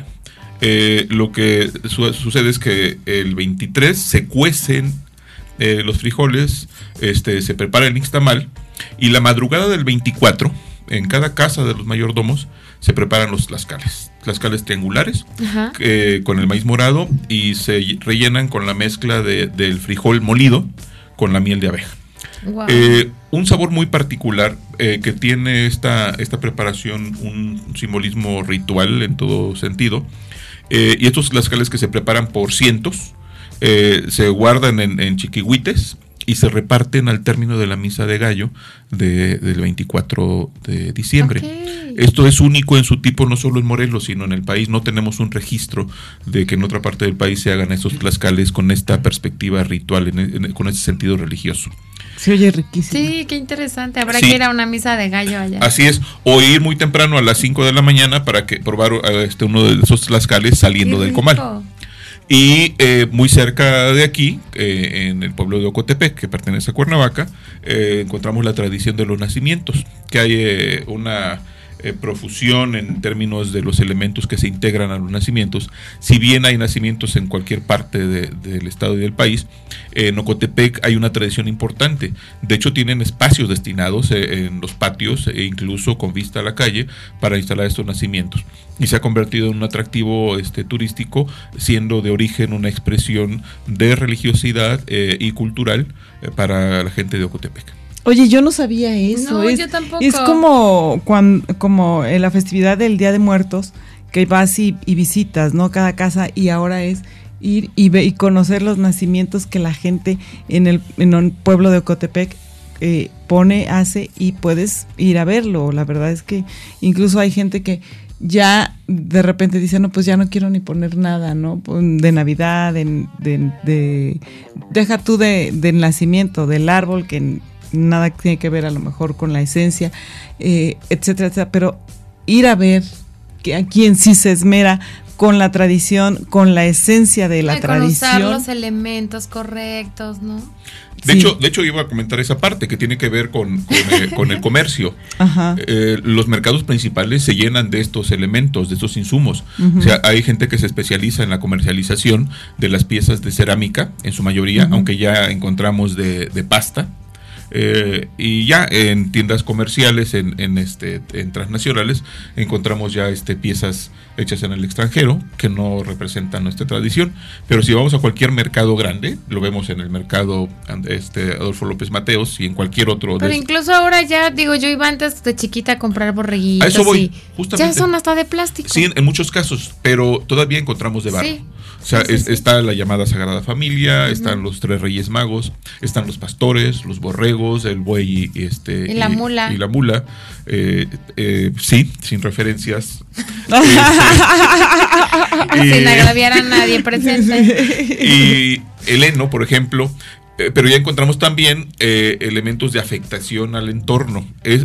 eh, lo que su- sucede es que el 23 se cuecen eh, los frijoles, este, se prepara el nixtamal y la madrugada del 24, en cada casa de los mayordomos, se preparan los tlaxcales. Tlaxcales triangulares eh, con el maíz morado y se rellenan con la mezcla de- del frijol molido con la miel de abeja. Wow. Eh, un sabor muy particular eh, que tiene esta, esta preparación un simbolismo ritual en todo sentido. Eh, y estos tlaxcales que se preparan por cientos se guardan en, en chiquihuites y se reparten al término de la misa de gallo de- del 24 de diciembre. Esto es único en su tipo no solo en Morelos, sino en el país. No tenemos un registro de que en otra parte del país se hagan estos tlaxcales con esta perspectiva ritual, en- en- con ese sentido religioso. Se oye riquísimo. Sí, qué interesante. Habrá Sí. que ir a una misa de gallo allá. Así es, o ir muy temprano a las 5 de la mañana para que probar este, uno de esos tlaxcales saliendo Qué del rico. comal. Y eh, muy cerca de aquí, eh, en el pueblo de Ocotepec, que pertenece a Cuernavaca, eh, encontramos la tradición de los nacimientos, que hay eh, una eh, profusión en términos de los elementos que se integran a los nacimientos. Si bien hay nacimientos en cualquier parte del estado y del país, en Ocotepec hay una tradición importante. De hecho, tienen espacios destinados eh, en los patios e incluso con vista a la calle para instalar estos nacimientos. Y se ha convertido en un atractivo este, turístico, siendo de origen una expresión de religiosidad eh, y cultural para la gente de Ocotepec. Oye, yo no sabía eso. No, es, yo tampoco. Es como, cuando, como en la festividad del Día de Muertos, que vas y, visitas, ¿no? Cada casa y ahora es ir y, y conocer los nacimientos que la gente en el, en el pueblo de Ocotepec eh, pone, hace y puedes ir a verlo. La verdad es que incluso hay gente que ya de repente dice, no, pues ya no quiero ni poner nada, ¿no? De Navidad, de, de, deja tú de, del nacimiento, del árbol, que nada tiene que ver a lo mejor con la esencia, eh, etcétera, etcétera, pero ir a ver que a quien sí se esmera con la tradición, con la esencia de la tradición. Usar los elementos correctos, ¿no? De, hecho, de hecho, iba a comentar esa parte que tiene que ver con, con, el comercio. Eh, los mercados principales se llenan de estos elementos, de estos insumos. O sea, hay gente que se especializa en la comercialización de las piezas de cerámica, en su mayoría, aunque ya encontramos de, de pasta eh, y ya en tiendas comerciales, en, en, este, en transnacionales, encontramos ya este, piezas hechas en el extranjero que no representan nuestra tradición. Pero si vamos a cualquier mercado grande, lo vemos en el mercado este, Adolfo López Mateos y en cualquier otro. Pero incluso ahora ya, digo, yo iba antes de chiquita a comprar borreguitos. A eso voy, justamente. Ya son hasta de plástico. Sí, en muchos casos, pero todavía encontramos de barro. O sea, está la llamada Sagrada Familia, están los tres Reyes Magos, están los pastores, los borregos, el buey y, este, y la mula. Y la mula. Eh, eh, sí, sin referencias. sin agraviar a nadie presente. Y el heno, por ejemplo, eh, pero ya encontramos también eh, elementos de afectación al entorno. Es,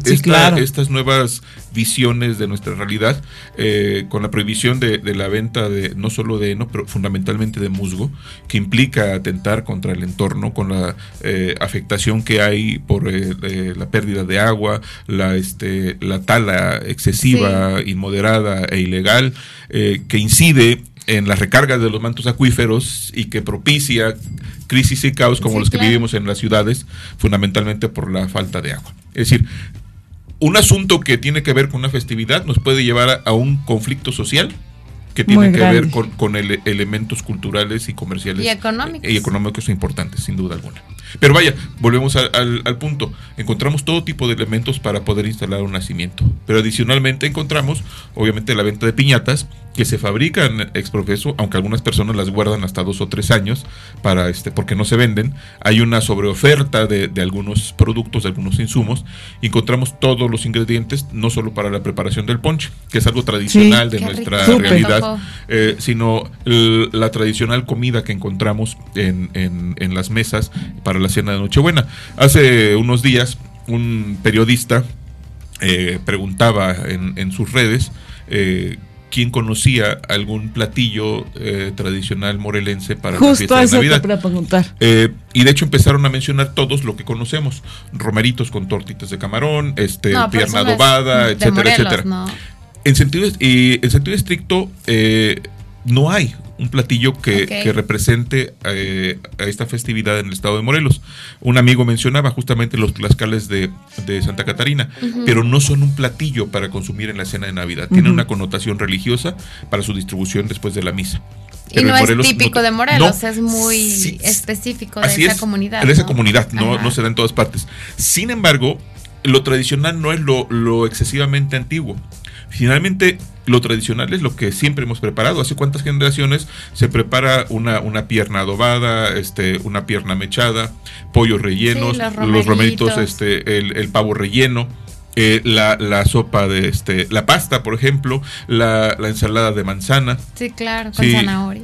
Estas nuevas visiones de nuestra realidad, eh, con la prohibición de, la venta de no solo de heno, pero fundamentalmente de musgo, que implica atentar contra el entorno, con la afectación que hay por la pérdida de agua, la, este, la tala excesiva, inmoderada e ilegal, que incide en las recargas de los mantos acuíferos y que propicia crisis y caos como los que vivimos en las ciudades, fundamentalmente por la falta de agua. Es decir, un asunto que tiene que ver con una festividad nos puede llevar a, un conflicto social que tiene que ver con, elementos culturales y comerciales y económicos. y económicos importantes, sin duda alguna. Pero vaya, volvemos al, punto. Encontramos todo tipo de elementos para poder instalar un nacimiento. Pero adicionalmente encontramos, obviamente, la venta de piñatas que se fabrican exprofeso, aunque algunas personas las guardan hasta dos o tres años para este, porque no se venden. Hay una sobreoferta de, de algunos productos, de algunos insumos. encontramos todos los ingredientes, no solo para la preparación del ponche, que es algo tradicional de nuestra realidad, eh, sino la tradicional comida que encontramos en, en, en las mesas para la cena de Nochebuena. Hace unos días un periodista eh, preguntaba en, sus redes eh, quién conocía algún platillo eh, tradicional morelense para la fiesta de Navidad. Preguntar. y de hecho empezaron a mencionar todos lo que conocemos: romeritos con tortitas de camarón, este, pierna adobada, etcétera, etcétera. En sentido, y en sentido estricto, no hay un platillo que, represente eh, a esta festividad en el estado de Morelos. Un amigo mencionaba justamente los tlaxcales de, Santa Catarina, pero no son un platillo para consumir en la cena de Navidad. Tienen una connotación religiosa para su distribución después de la misa. y no es típico de Morelos, es muy específico de esa comunidad. De esa comunidad, no, no se da en todas partes. Sin embargo, lo tradicional no es lo, lo excesivamente antiguo. Finalmente, lo tradicional es lo que siempre hemos preparado. ¿Hace cuántas generaciones se prepara una, una pierna adobada, este, una pierna mechada, pollos rellenos, los, romeritos, este, el, pavo relleno? Eh, la, la, sopa de este, la pasta, por ejemplo, la, la ensalada de manzana. Sí, claro, con zanahoria.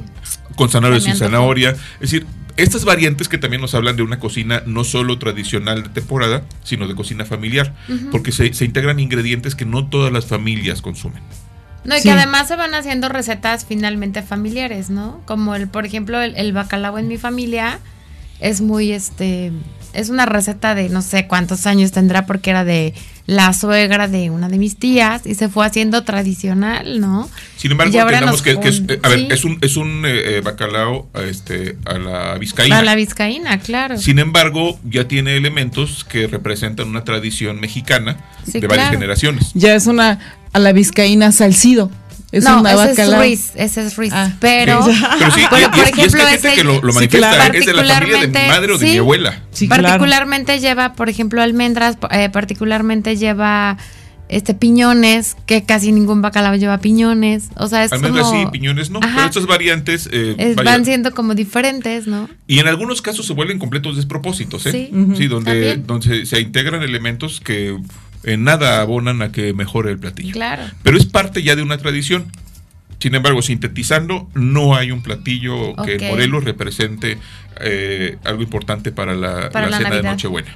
Con zanahoria sin zanahoria. Es decir, estas variantes que también nos hablan de una cocina no solo tradicional de temporada, sino de cocina familiar, porque se, integran ingredientes que no todas las familias consumen. No, y que además se van haciendo recetas finalmente familiares, ¿no? Como el, por ejemplo, el, bacalao en mi familia es muy este es una receta de no sé cuántos años tendrá porque era de la suegra de una de mis tías y se fue haciendo tradicional, ¿no? Sin embargo, entendamos que, que es, eh, a ver, sí. es un, es un eh, eh, bacalao este, a la vizcaína. A la vizcaína, claro. Sin embargo, ya tiene elementos que representan una tradición mexicana Sí, de varias claro. generaciones. Ya es una a la vizcaína salcido. Es no, una ese es Ruiz, ese es Ruiz. Ah, pero, Sí, Pero sí, pero, y- y, por es- y es que ejemplo, ese- que lo, lo sí, manifiesta, claro. es de la familia de mi Particularmente, madre o de sí. mi abuela. Sí, claro. particularmente lleva, por ejemplo, almendras, eh, particularmente lleva este piñones, que casi ningún bacalao lleva piñones. O sea, es Almendras como... sí, piñones no. Ajá. Pero estas variantes eh, es- van siendo como diferentes, ¿no? Y en algunos casos se vuelven completos despropósitos, ¿eh? Sí. Sí, donde, También. donde se, se integran elementos que en nada abonan a que mejore el platillo. Claro. Pero es parte ya de una tradición. Sin embargo, sintetizando, no hay un platillo que Ok. en Morelos represente eh, algo importante para la, Para la la cena de. Nochebuena.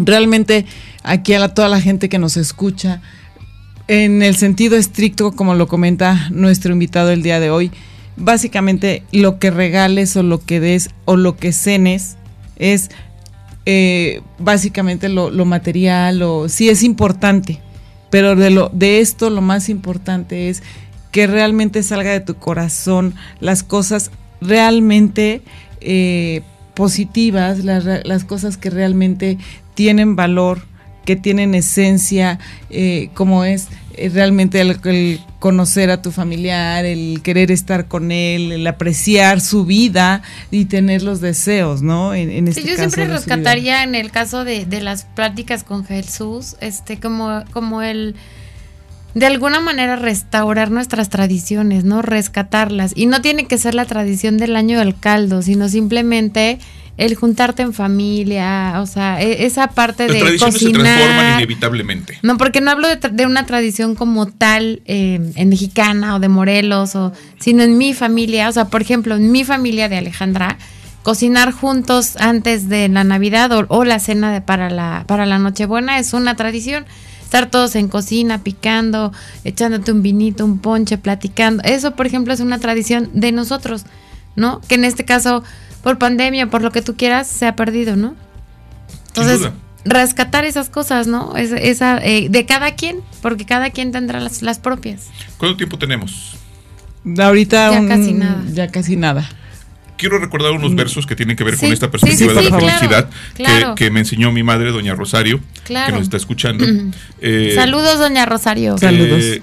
Realmente aquí a la- toda la gente que nos escucha, en el sentido estricto, como lo comenta nuestro invitado el día de hoy, básicamente lo que regales o lo que des o lo que cenes es eh, básicamente lo, material o sí es importante, pero de lo de esto lo más importante es que realmente salga de tu corazón las cosas realmente eh, positivas, las, las cosas que realmente tienen valor, que tienen esencia, eh, como es realmente el, el conocer a tu familiar, el querer estar con él, el apreciar su vida y tener los deseos, ¿no? En, en Sí, este yo caso siempre rescataría en el caso de, de las pláticas con Jesús, este, como, como el de alguna manera restaurar nuestras tradiciones, ¿no? Rescatarlas. Y no tiene que ser la tradición del año del caldo, sino simplemente el juntarte en familia, o sea, e- esa parte Las de tradiciones se transforman cocinar. inevitablemente. No, porque no hablo de, tra- de una tradición como tal eh, en mexicana o de Morelos, o, sino en mi familia. O sea, por ejemplo, en mi familia de Alejandra, cocinar juntos antes de la Navidad o, o la cena de, para, la, para la Nochebuena es una tradición. Estar todos en cocina, picando, echándote un vinito, un ponche, platicando. Eso, por ejemplo, es una tradición de nosotros, ¿no? Que en este caso, por pandemia, por lo que tú quieras, se ha perdido, ¿no? Entonces, duda. rescatar esas cosas, ¿no? Es- esa, eh, de cada quien, porque cada quien tendrá las, las propias. ¿Cuánto tiempo tenemos? Ahorita Ya un- casi nada. Ya casi nada. Quiero recordar unos versos que tienen que ver Mm. Sí, con esta perspectiva sí, de sí, la claro, felicidad que- claro. Que, me enseñó mi madre, doña Rosario, Claro. que nos está escuchando. Mm. Eh, Saludos, doña Rosario. Sal- Saludos. Eh,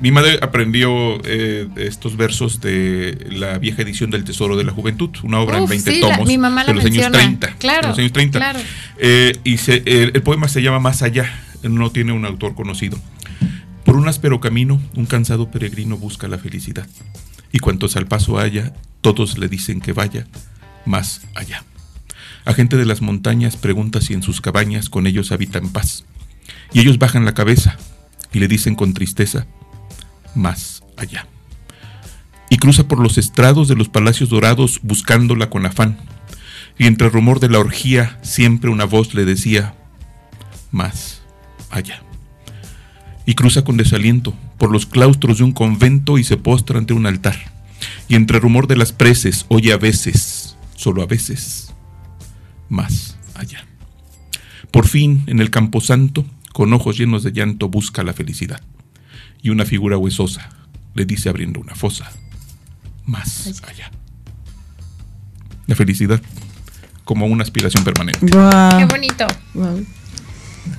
mi madre aprendió eh, estos versos de la vieja edición del Tesoro de la Juventud, una obra en Uf, 20 sí, la- tomos mi mamá de los menciona. años 30. Claro, de los años 30. claro. Eh, y se- el poema se llama Más allá, no tiene un autor conocido. Por un áspero camino, un cansado peregrino busca la felicidad. Y cuantos al paso haya, todos le dicen que vaya más allá. A gente de las montañas pregunta si en sus cabañas con ellos habita en paz. Y ellos bajan la cabeza y le dicen con tristeza, más allá. Y cruza por los estrados de los palacios dorados buscándola con afán. Y entre rumor de la orgía siempre una voz le decía, más allá. Y cruza con desaliento por los claustros de un convento y se postra ante un altar. Y entre rumor de las preces oye a veces, solo a veces, más allá. Por fin, en el camposanto, con ojos llenos de llanto, busca la felicidad. Y una figura huesosa le dice abriendo una fosa, más allá. La felicidad como una aspiración permanente. Guau, Qué bonito,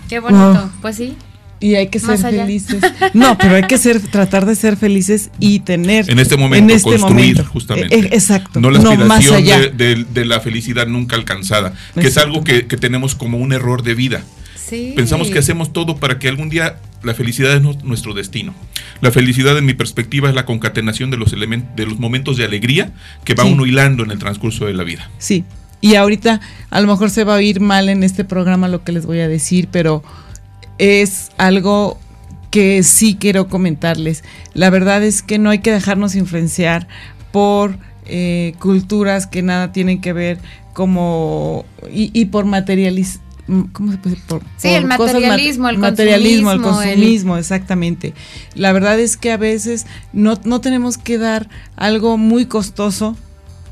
qué bonito. Wow. Pues sí. Y hay que ser felices. No, pero hay que ser, tratar de ser felices y tener. En este momento, en este construir momento. justamente. Eh, exacto. No la más aspiración allá. de, de- de la felicidad nunca alcanzada, que es algo que, que tenemos como un error de vida. Sí. Pensamos que hacemos todo para que algún día la felicidad es nu- nuestro destino. La felicidad, en mi perspectiva, es la concatenación de los elementos, de los momentos de alegría que va Sí. uno hilando en el transcurso de la vida. Sí. Y ahorita a lo mejor se va a oír mal en este programa lo que les voy a decir, pero es algo que sí quiero comentarles. La verdad es que no hay que dejarnos influenciar por eh, culturas que nada tienen que ver como y, y por materialismo. ¿Cómo se puede decir? Por, Sí, por el materialismo, el materialismo, el consumismo, el- consumismo, exactamente. La verdad es que a veces no, no tenemos que dar algo muy costoso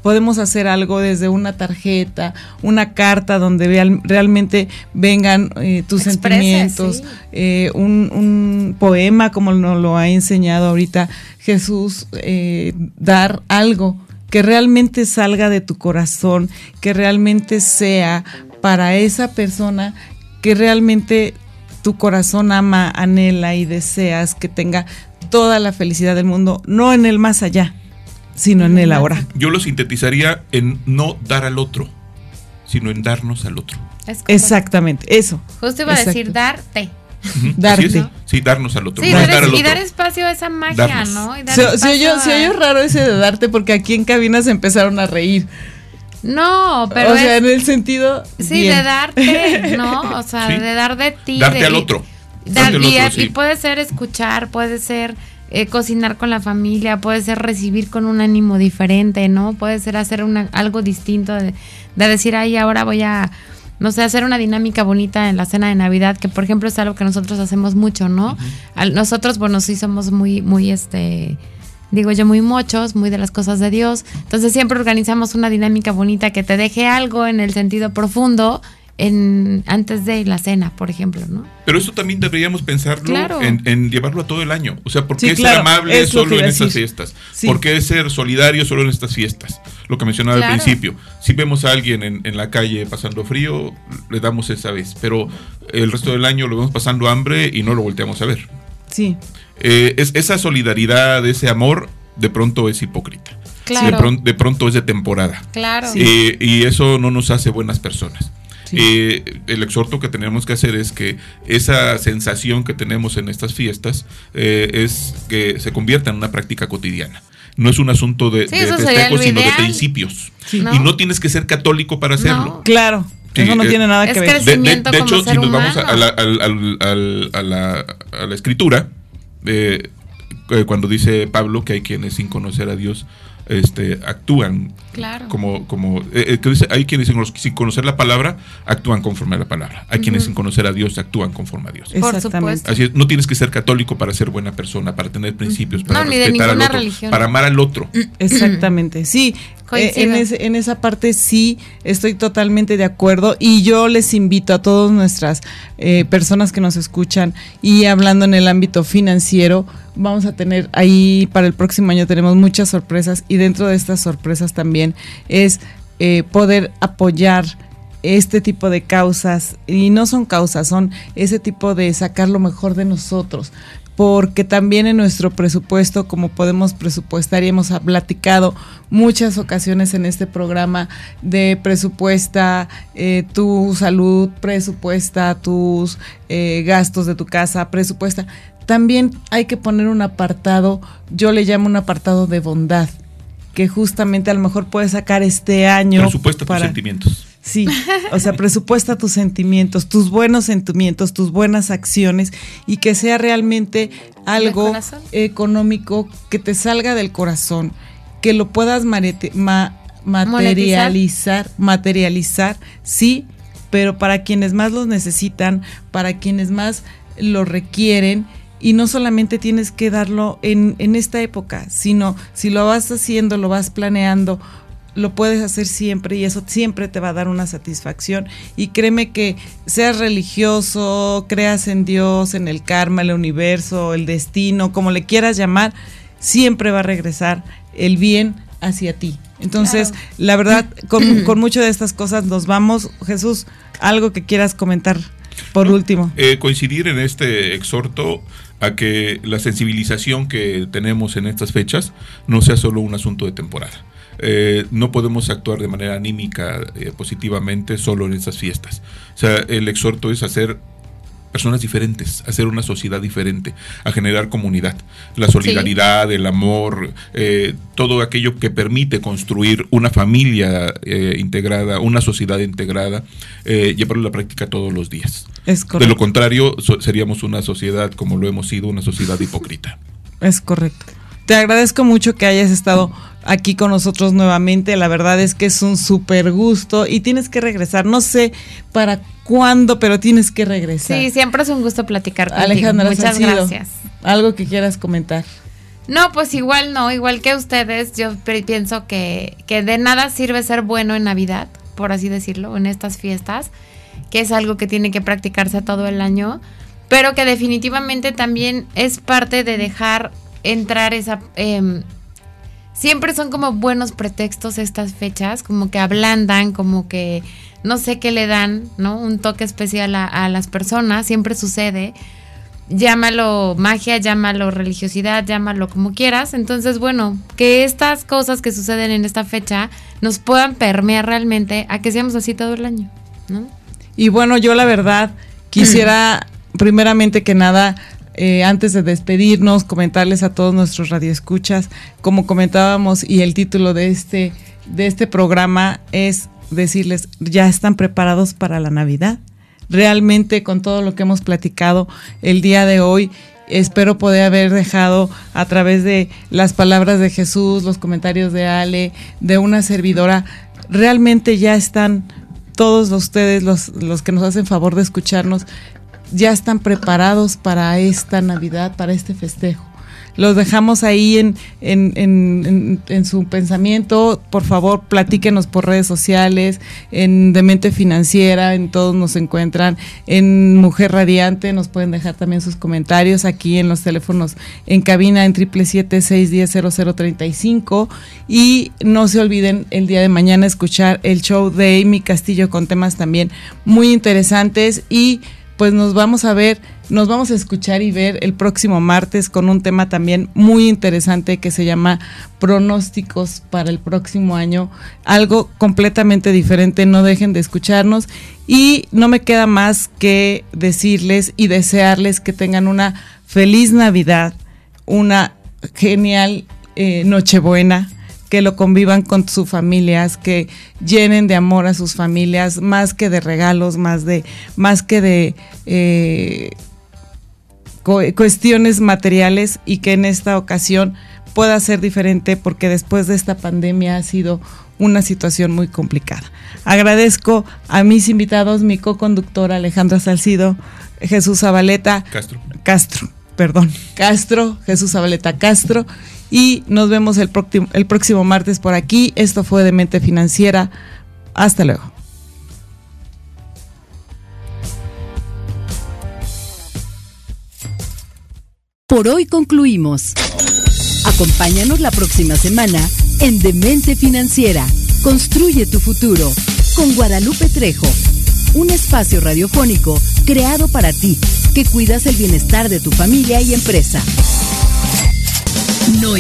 podemos hacer algo desde una tarjeta, una carta donde real- realmente vengan eh, tus sentimientos, sí. eh, un, un poema como nos lo ha enseñado ahorita Jesús, eh, dar algo que realmente salga de tu corazón, que realmente sea para esa persona que realmente tu corazón ama, anhela y deseas que tenga toda la felicidad del mundo, no en el más allá, sino en el ahora. Yo lo sintetizaría en no dar al otro, sino en darnos al otro. Es. Exactamente, eso. Justo iba a decir darte. Darte. Sí, darnos al otro. Sí, no es dar- dar al y dar espacio a esa magia, Darnos. ¿no? Y dar Se, oyó raro ese de darte porque aquí en cabina se empezaron a reír. No, pero o sea, es- en el sentido... Sí, bien. de darte, ¿no? O sea, Sí. de dar de ti. Darte de- al otro. dar- Darte al y, otro, y sí. puede ser escuchar, puede ser eh, cocinar con la familia, puede ser recibir con un ánimo diferente, ¿no? Puede ser hacer una, algo distinto, de, de decir, ay, ahora voy a, no sé, hacer una dinámica bonita en la cena de Navidad, que por ejemplo es algo que nosotros hacemos mucho, ¿no? Al- nosotros, bueno, sí somos muy, muy, este digo yo, muy mochos, muy de las cosas de Dios. Entonces siempre organizamos una dinámica bonita que te deje algo en el sentido profundo en antes de la cena, por ejemplo, ¿no? Pero eso también deberíamos pensarlo Claro. en, en llevarlo a todo el año. O sea, ¿por Sí, qué claro, ser amable es solo en estas fiestas? Sí. ¿Por qué ser solidario solo en estas fiestas? Lo que mencionaba Claro. al principio. Si vemos a alguien en, en la calle pasando frío, le damos esa vez. Pero el resto del año lo vemos pasando hambre y no lo volteamos a ver. Sí, Eh, es, esa solidaridad, ese amor, de pronto es hipócrita. Claro. De, pron- de pronto es de temporada. Claro. Eh, y eso no nos hace buenas personas. Sí. Eh, el exhorto que tenemos que hacer es que esa sensación que tenemos en estas fiestas eh, es que se convierta en una práctica cotidiana. No es un asunto de, Sí, festejos, sino de principios. Sí. Y ¿No? no tienes que ser católico para hacerlo. No. claro. Sí, eso no eh, tiene nada es que ver. De, de- Crecimiento de hecho, si nos vamos a, la, a la- a la escritura, eh, eh, cuando dice Pablo que hay quienes sin conocer a Dios este, actúan Claro. como, como eh, eh, que dice, hay quienes sin, sin conocer la palabra actúan conforme a la palabra, hay quienes sin conocer a Dios actúan conforme a Dios. Por Exactamente. supuesto. Así es, no tienes que ser católico para ser buena persona, para tener principios, para No, respetar al otro, religión. para amar al otro. Exactamente, sí. eh, en, ese- en esa parte sí estoy totalmente de acuerdo y yo les invito a todas nuestras eh, personas que nos escuchan y hablando en el ámbito financiero, vamos a tener ahí para el próximo año tenemos muchas sorpresas y dentro de estas sorpresas también es eh, poder apoyar este tipo de causas, y no son causas, son ese tipo de sacar lo mejor de nosotros, porque también en nuestro presupuesto, como podemos presupuestar y hemos platicado muchas ocasiones en este programa de presupuesta eh, tu salud, presupuesta tus eh, gastos de tu casa, presupuesta, también hay que poner un apartado, yo le llamo un apartado de bondad, que justamente a lo mejor puedes sacar este año Presupuesta tus sentimientos. Sí, o sea, presupuesta tus sentimientos, tus buenos sentimientos, tus buenas acciones y que sea realmente algo económico que te salga del corazón, que lo puedas ma- materializar, materializar, sí, pero para quienes más los necesitan, para quienes más lo requieren. Y no solamente tienes que darlo en, en esta época, sino si lo vas haciendo, lo vas planeando, lo puedes hacer siempre y eso siempre te va a dar una satisfacción. Y créeme que seas religioso, creas en Dios, en el karma, el universo, el destino, como le quieras llamar, siempre va a regresar el bien hacia ti. Entonces, Claro. la verdad, con, con muchas de estas cosas nos vamos. Jesús, algo que quieras comentar por último. Eh, coincidir en este exhorto a que la sensibilización que tenemos en estas fechas no sea solo un asunto de temporada. Eh, no podemos actuar de manera anímica eh, positivamente solo en estas fiestas. O sea, el exhorto es hacer personas diferentes, hacer una sociedad diferente, a generar comunidad, la solidaridad, el amor, eh, todo aquello que permite construir una familia eh, integrada, una sociedad integrada, eh, llevarlo a la práctica todos los días. Es De lo contrario, so- seríamos una sociedad como lo hemos sido, una sociedad hipócrita. Es correcto. Te agradezco mucho que hayas estado aquí con nosotros nuevamente. La verdad es que es un súper gusto y tienes que regresar. No sé para cuándo, pero tienes que regresar. Sí, siempre es un gusto platicar contigo. Alejandra Muchas gracias. Algo que quieras comentar. No, pues igual no, igual que ustedes, yo pienso que, que de nada sirve ser bueno en Navidad, por así decirlo, en estas fiestas, que es algo que tiene que practicarse todo el año, pero que definitivamente también es parte de dejar entrar esa... Em, siempre son como buenos pretextos estas fechas, como que ablandan, como que no sé qué le dan, ¿no? Un toque especial a, a las personas, siempre sucede llámalo magia, llámalo religiosidad, llámalo como quieras. Entonces, bueno, que estas cosas que suceden en esta fecha nos puedan permear realmente a que seamos así todo el año, ¿no? Y bueno, yo la verdad quisiera primeramente que nada eh, antes de despedirnos, comentarles a todos nuestros radioescuchas, como comentábamos, y el título de este, de este programa es decirles, ¿ya están preparados para la Navidad? realmente con todo lo que hemos platicado el día de hoy. Espero poder haber dejado a través de las palabras de Jesús, los comentarios de Ale, de una servidora, realmente ya están todos ustedes, los, los que nos hacen favor de escucharnos, ya están preparados para esta Navidad, para este festejo. Los dejamos ahí en, en, su pensamiento. Por favor, platíquenos por redes sociales, en Demente Financiera, en todos nos encuentran, en Mujer Radiante, nos pueden dejar también sus comentarios aquí en los teléfonos en cabina en 777-610-0035 y no se olviden el día de mañana escuchar el show de Amy Castillo con temas también muy interesantes y pues nos vamos a ver, nos vamos a escuchar y ver el próximo martes con un tema también muy interesante que se llama pronósticos para el próximo año, algo completamente diferente, no dejen de escucharnos. Y no me queda más que decirles y desearles que tengan una feliz Navidad, una genial eh, Nochebuena que lo convivan con sus familias, que llenen de amor a sus familias, más que de regalos, más de, más que de eh, cuestiones materiales y que en esta ocasión pueda ser diferente porque después de esta pandemia ha sido una situación muy complicada. Agradezco a mis invitados, mi co-conductora Alejandra Salcido, Jesús Zabaleta. Castro. Castro, perdón. Castro, Jesús Zabaleta Castro y nos vemos el, próximo, el próximo martes por aquí. Esto fue de Mente Financiera. Hasta luego. Por hoy concluimos. Acompáñanos la próxima semana en Demente Financiera. Construye tu futuro con Guadalupe Trejo. Un espacio radiofónico creado para ti, que cuidas el bienestar de tu familia y empresa. No